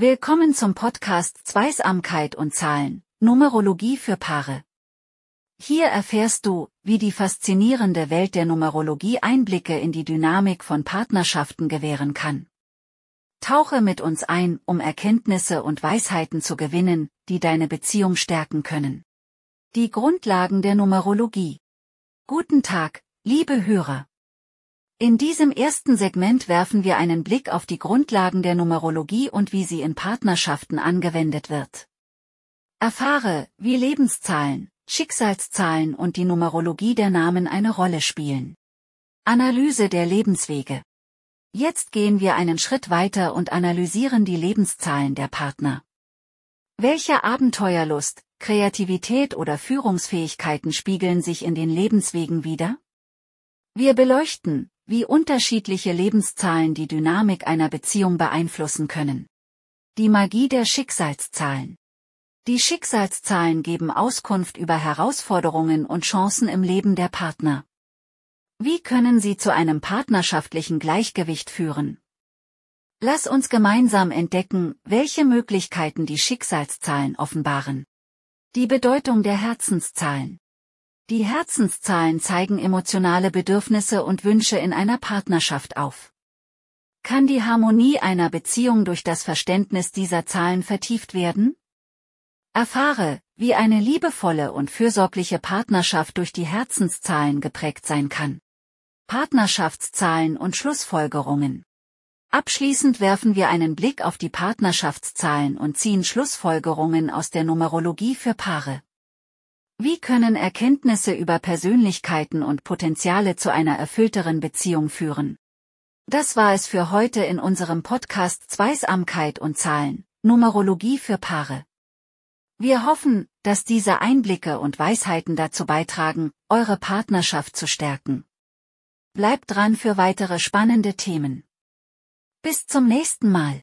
Willkommen zum Podcast Zweisamkeit und Zahlen, Numerologie für Paare. Hier erfährst du, wie die faszinierende Welt der Numerologie Einblicke in die Dynamik von Partnerschaften gewähren kann. Tauche mit uns ein, um Erkenntnisse und Weisheiten zu gewinnen, die deine Beziehung stärken können. Die Grundlagen der Numerologie. Guten Tag, liebe Hörer. In diesem ersten Segment werfen wir einen Blick auf die Grundlagen der Numerologie und wie sie in Partnerschaften angewendet wird. Erfahre, wie Lebenszahlen, Schicksalszahlen und die Numerologie der Namen eine Rolle spielen. Analyse der Lebenswege. Jetzt gehen wir einen Schritt weiter und analysieren die Lebenszahlen der Partner. Welche Abenteuerlust, Kreativität oder Führungsfähigkeiten spiegeln sich in den Lebenswegen wider? Wir beleuchten, wie unterschiedliche Lebenszahlen die Dynamik einer Beziehung beeinflussen können. Die Magie der Schicksalszahlen. Die Schicksalszahlen geben Auskunft über Herausforderungen und Chancen im Leben der Partner. Wie können sie zu einem partnerschaftlichen Gleichgewicht führen? Lass uns gemeinsam entdecken, welche Möglichkeiten die Schicksalszahlen offenbaren. Die Bedeutung der Herzenszahlen. Die Herzenszahlen zeigen emotionale Bedürfnisse und Wünsche in einer Partnerschaft auf. Kann die Harmonie einer Beziehung durch das Verständnis dieser Zahlen vertieft werden? Erfahre, wie eine liebevolle und fürsorgliche Partnerschaft durch die Herzenszahlen geprägt sein kann. Partnerschaftszahlen und Schlussfolgerungen. Abschließend werfen wir einen Blick auf die Partnerschaftszahlen und ziehen Schlussfolgerungen aus der Numerologie für Paare. Wie können Erkenntnisse über Persönlichkeiten und Potenziale zu einer erfüllteren Beziehung führen? Das war es für heute in unserem Podcast Zweisamkeit und Zahlen, Numerologie für Paare. Wir hoffen, dass diese Einblicke und Weisheiten dazu beitragen, eure Partnerschaft zu stärken. Bleibt dran für weitere spannende Themen. Bis zum nächsten Mal.